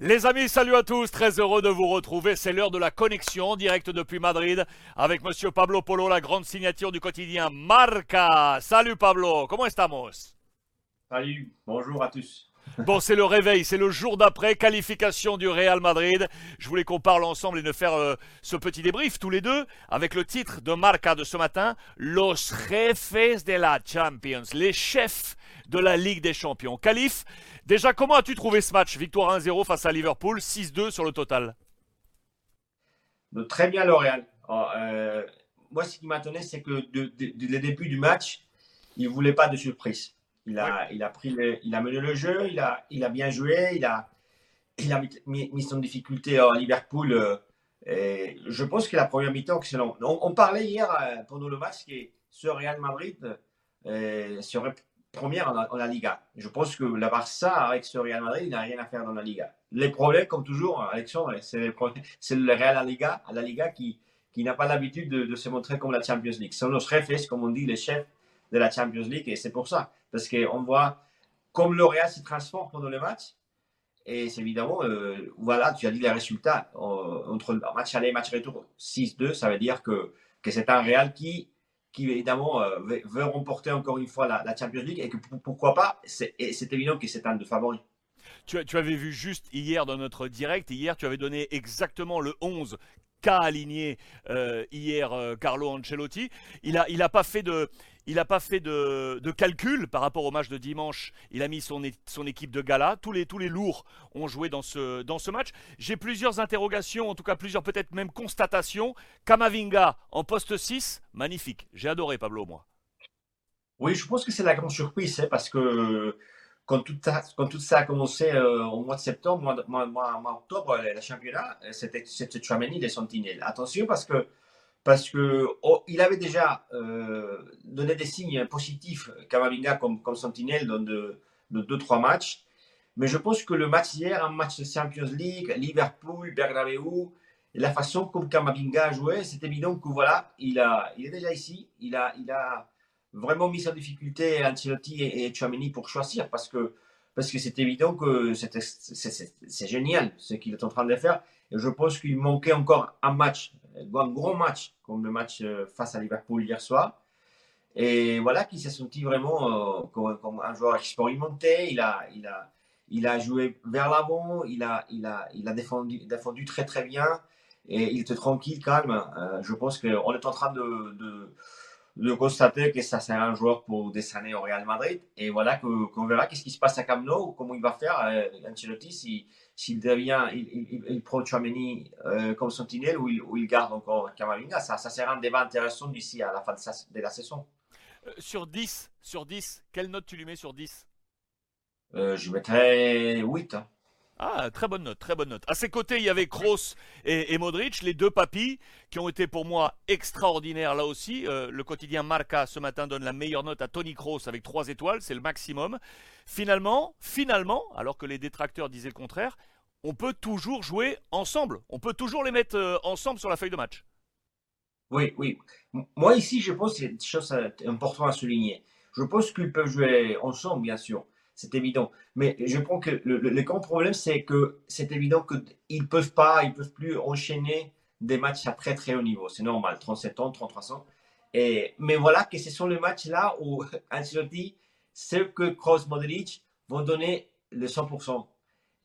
Les amis, salut à tous, très heureux de vous retrouver. C'est l'heure de la connexion en direct depuis Madrid avec monsieur Pablo Polo, la grande signature du quotidien Marca. Salut Pablo, comment estamos? Salut, bonjour à tous. Bon, c'est le réveil, c'est le jour d'après, qualification du Real Madrid. Je voulais qu'on parle ensemble et de faire euh, ce petit débrief tous les deux avec le titre de Marca de ce matin, Los Jefes de la Champions, les chefs de la Ligue des Champions. Calif, déjà comment as-tu trouvé ce match? Victoire 1-0 face à Liverpool, 6-2 sur le total. Très bien le Real. Oh, euh, moi, ce qui m'attendait, c'est que dès le début du match, il ne voulait pas de surprise. Il a, il a, pris il a mené le jeu, il a, il a bien joué, il a, il a mis, mis son difficulté à Liverpool. Euh, et je pense que la première mi-temps, excellent. On, on, parlait hier euh, pendant le match que ce Real Madrid euh, serait première en, la Liga. Je pense que la Barça, avec ce Real Madrid, il n'a rien à faire dans la Liga. Les problèmes, comme toujours, Alexandre, c'est le, Real à la Liga, à la Liga qui, qui n'a pas l'habitude de, de, se montrer comme la Champions League. Ce sont nos chefs, comme on dit, les chefs de la Champions League. Et c'est pour ça. Parce qu'on voit comme le Real se transforme pendant le match. Et c'est évidemment, euh, voilà, tu as dit les résultats entre match aller et match retour 6-2, ça veut dire que, que c'est un Real qui, qui évidemment euh, veut, remporter encore une fois la, Champions League et que pourquoi pas, c'est évident que c'est un de favoris. Tu, tu, avais vu juste hier dans notre direct, hier tu avais donné exactement le 11 aligné euh, hier Carlo Ancelotti. Il n'a il a pas fait de, il n'a pas fait de, calcul par rapport au match de dimanche. Il a mis son, son équipe de gala. Tous les, tous les lourds ont joué dans ce, dans ce match. J'ai plusieurs interrogations, en tout cas plusieurs peut-être même constatations. Kamavinga en poste 6, magnifique. J'ai adoré Pablo, moi. Oui, je pense que c'est la grande surprise, hein, parce que quand tout, ça, a commencé euh, au mois de septembre, mois, mois, mois, octobre, le championnat, euh, c'était Chouameni des Sentinelles. Attention parce que parce que oh, il avait déjà euh, donné des signes positifs, Kamavinga comme, comme sentinelle dans de, deux trois matchs. Mais je pense que le match hier, un match de Champions League, Liverpool, Bernabeu, la façon comme Kamavinga a joué, c'est évident que voilà, il, a, il est déjà ici, il a, il a vraiment mis en difficulté Ancelotti et, et pour choisir parce que parce que c'est évident que c'est génial ce qu'il est en train de faire. Et je pense qu'il manquait encore un match, un gros match, comme le match euh, face à Liverpool hier soir. Et voilà, qu'il s'est senti vraiment euh, comme, un joueur expérimenté. Il a, il a, il a joué vers l'avant, il a, il a, il a défendu, défendu très très bien. Et il était tranquille, calme. Euh, je pense qu'on est en train de de constater que ça sert un joueur pour des années au Real Madrid. Et voilà qu'on verra qu'est-ce qui se passe à Camp Nou, comment il va faire euh, Ancelotti, s'il si, devient, il, il, il prend Chouameni euh, comme sentinelle ou il, ou il garde encore Camavinga. Ça, ça sera un débat intéressant d'ici à la fin de, la saison. Euh, sur 10, sur 10, quelle note tu lui mets sur 10 Je mettrais 8. Ah, très bonne note, très bonne note. À ses côtés, il y avait Kroos et, Modric, les deux papis, qui ont été pour moi extraordinaires là aussi. Euh, le quotidien Marca ce matin donne la meilleure note à Tony Kroos avec 3 étoiles, c'est le maximum. Finalement, finalement, alors que les détracteurs disaient le contraire, on peut toujours jouer ensemble. On peut toujours les mettre euh, ensemble sur la feuille de match. Oui, oui. Moi ici, je pense que c'est une chose importante à souligner. Je pense qu'ils peuvent jouer ensemble, bien sûr c'est évident. Mais je pense que le, grand problème, c'est que c'est évident qu'ils ne peuvent pas, ils peuvent plus enchaîner des matchs à très très haut niveau. C'est normal, 37 ans, 33 ans. Mais voilà que ce sont les matchs-là où Ancelotti sait que Kroos Modric vont donner le 100%.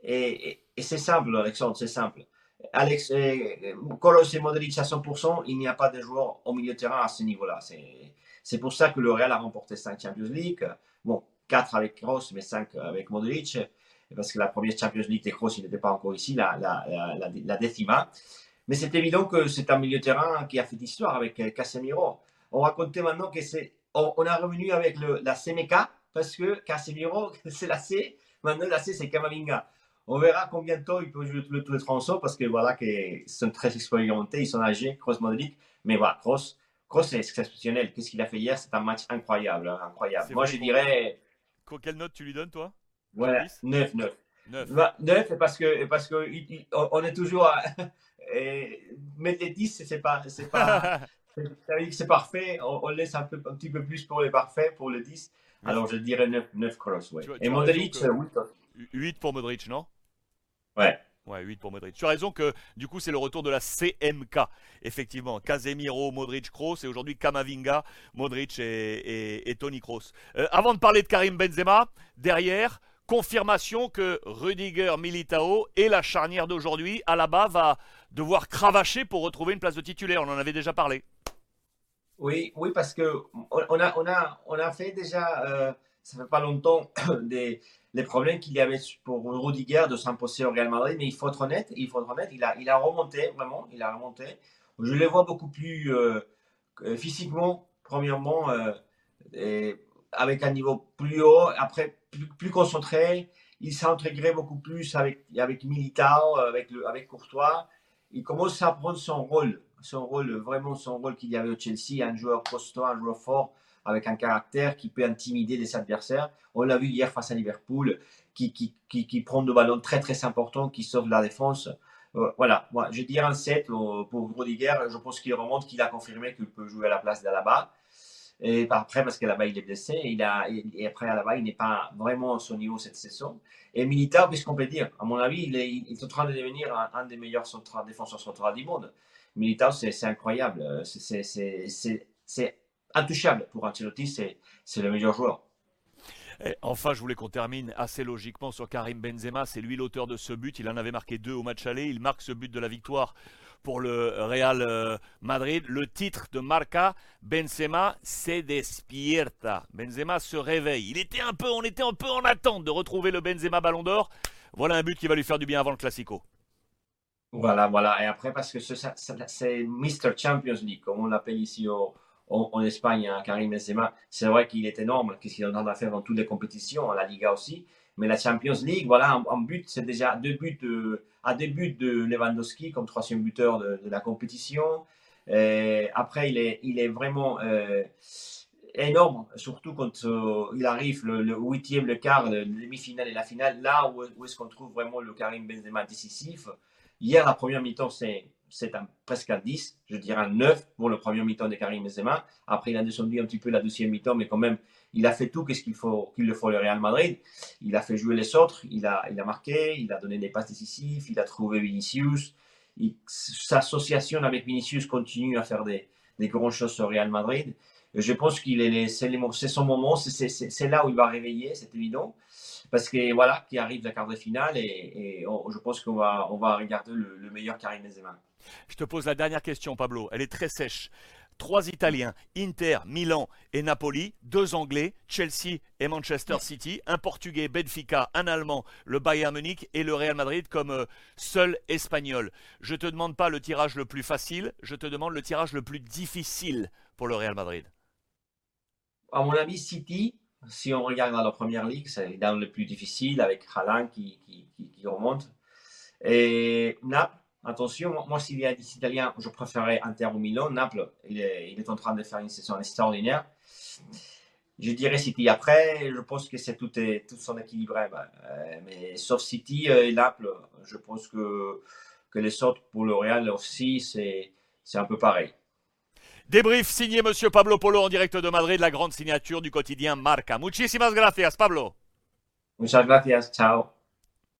Et, c'est simple, Alexandre, c'est simple. Alex, Kroos et Modric à 100%, il n'y a pas de joueurs au milieu de terrain à ce niveau-là. C'est pour ça que le Real a remporté 5 Champions League. Bon, 4 avec Kroos, mais 5 avec Modric, parce que la première Champions League de Kroos, il n'était pas encore ici, la, la, la, la décima. Mais c'est évident que c'est un milieu terrain qui a fait l'histoire avec euh, Casemiro. On racontait maintenant que c'est, on, on, a revenu avec le, la CMK, parce que Casemiro, c'est la C, maintenant la C, c'est Kamavinga. On verra combien de temps il peut jouer tous les, tronçons, parce que voilà, qu'ils sont très expérimentés, ils sont âgés, Kroos, Modric. Mais voilà, Kroos, Kroos, c'est exceptionnel. Qu'est-ce qu'il a fait hier? C'est un match incroyable, hein, incroyable. Moi, je dirais quelle note tu lui donnes, toi? Voilà, 9, 9. 9. 9 parce que, parce que on est toujours à, mettre les 10, c'est pas, c'est pas, c'est parfait. On, laisse un, peu, un petit peu plus pour les parfaits, pour le 10. Alors je dirais 9, 9 cross, ouais. Et Modric, 8. 8 pour Modric, non? Ouais. Ouais, 8 pour Modric. Tu as raison que du coup c'est le retour de la CMK. Effectivement, Casemiro, Modric, Kroos et aujourd'hui Kamavinga, Modric et, Tony Kroos. Euh, avant de parler de Karim Benzema, derrière, confirmation que Rudiger Militao et la charnière d'aujourd'hui, Alaba va devoir cravacher pour retrouver une place de titulaire. On en avait déjà parlé. Oui, oui, parce que on a, on a, on a fait déjà, euh, ça fait pas longtemps, des, les problèmes qu'il y avait pour Rudiger de s'imposer au Real Madrid, mais il faut être honnête, il faut être honnête, il a, il a remonté, vraiment, il a remonté. Je le vois beaucoup plus euh, physiquement, premièrement, euh, avec un niveau plus haut, après plus, concentré. Il s'est intégré beaucoup plus avec, avec Militao, avec, le, avec Courtois. Il commence à prendre son rôle, son rôle, vraiment son rôle qu'il y avait au Chelsea, un joueur costaud, un joueur fort, avec un caractère qui peut intimider les adversaires. On l'a vu hier face à Liverpool, qui, qui, qui, prend de ballons très très importants, qui sauve la défense. Euh, voilà, moi je dirais un 7 pour Rudiger. Je pense qu'il remonte, qu'il a confirmé qu'il peut jouer à la place d'Alaba. Et après, parce que là-bas, il est blessé. Il a, et après, là-bas, il n'est pas vraiment à son niveau cette saison. Et Militao, qu'est-ce qu'on peut dire? À mon avis, il est, en train de devenir un, des meilleurs défenseurs centrales du monde. Militao, c'est incroyable. C'est intouchable pour Ancelotti. C'est le meilleur joueur. Et enfin, je voulais qu'on termine assez logiquement sur Karim Benzema. C'est lui l'auteur de ce but. Il en avait marqué deux au match aller. Il marque ce but de la victoire pour le Real euh, Madrid. Le titre de Marca, Benzema se despierta. Benzema se réveille. Il était un peu, on était un peu en attente de retrouver le Benzema Ballon d'Or. Voilà un but qui va lui faire du bien avant le Classico. Voilà, voilà. Et après, parce que c'est Mr. Champions League, comme on l'appelle ici en, Espagne, hein, Karim Benzema. C'est vrai qu'il est énorme, qu'est-ce qu'il est en train de faire dans toutes les compétitions, la Liga aussi. Mais la Champions League, voilà, en, but, c'est déjà deux buts à deux buts de Lewandowski comme troisième buteur de, la compétition. après, il est, il est vraiment euh, énorme, surtout quand euh, il arrive le, huitième, le quart, le demi-finale et la finale, là où, est-ce qu'on trouve vraiment le Karim Benzema décisif. Hier, la première mi-temps, c'est c'est presque un 10, je dirais un 9 pour le premier mi-temps de Karim Benzema. Après, il a descendu un petit peu la deuxième mi-temps, mais quand même, il a fait tout ce qu'il faut qu'il le faut le Real Madrid. Il a fait jouer les autres, il a, il a marqué, il a donné des passes décisives, il a trouvé Vinicius. sa association avec Vinicius continue à faire des, des grandes choses au Real Madrid. Je pense qu'il est, c'est son moment, c'est là où il va réveiller, c'est évident parce que voilà, qui arrive la quart de finale et, je pense qu'on va, on va regarder le, le meilleur Karim Benzema. Je te pose la dernière question, Pablo. Elle est très sèche. Trois Italiens, Inter, Milan et Napoli, deux Anglais, Chelsea et Manchester City, un Portugais, Benfica, un Allemand, le Bayern Munich et le Real Madrid comme euh, seul Espagnol. Je ne te demande pas le tirage le plus facile, je te demande le tirage le plus difficile pour le Real Madrid. À mon avis, City, si on regarde dans la première ligue, c'est dans le plus difficile avec Haaland qui, qui, qui remonte. Et Naples, Attention, moi, s'il y a des Italiens, je préférerais Inter ou Milan. Naples, il est, il est, en train de faire une saison extraordinaire. Je dirais City. Après, je pense que c'est tout, est, tout son équilibré. Bah, euh, mais sauf City et Naples, je pense que, que les autres pour le Real aussi, c'est un peu pareil. Débrief signé Monsieur Pablo Polo en direct de Madrid, la grande signature du quotidien Marca. Muchísimas gracias, Pablo. Muchas gracias. Ciao.